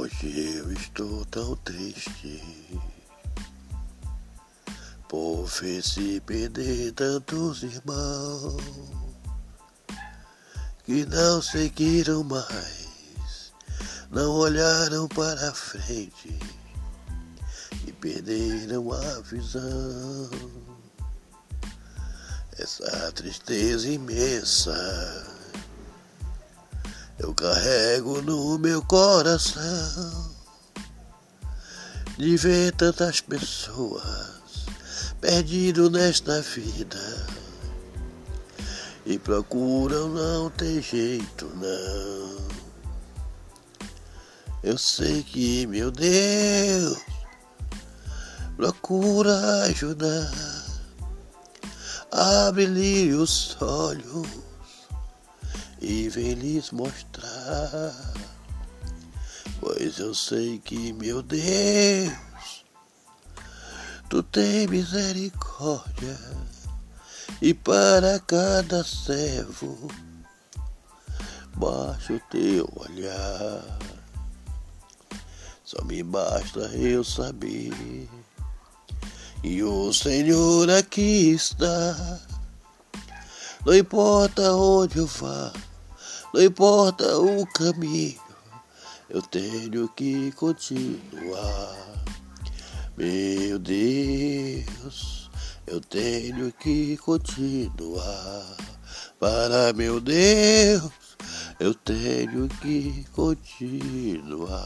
Hoje eu estou tão triste por ver se perder tantos irmãos que não seguiram mais, não olharam para frente e perderam a visão. Essa tristeza imensa carrego no meu coração de ver tantas pessoas perdidas nesta vida. E procuram não ter jeito não. Eu sei que meu Deus procura ajudar, abre-lhe os olhos e vem lhes mostrar. Pois eu sei que, meu Deus, tu tem misericórdia e para cada servo baixa o teu olhar. Só me basta eu saber e o Senhor aqui está. Não importa onde eu vá, não importa o caminho, eu tenho que continuar. Meu Deus, eu tenho que continuar. Para meu Deus, eu tenho que continuar.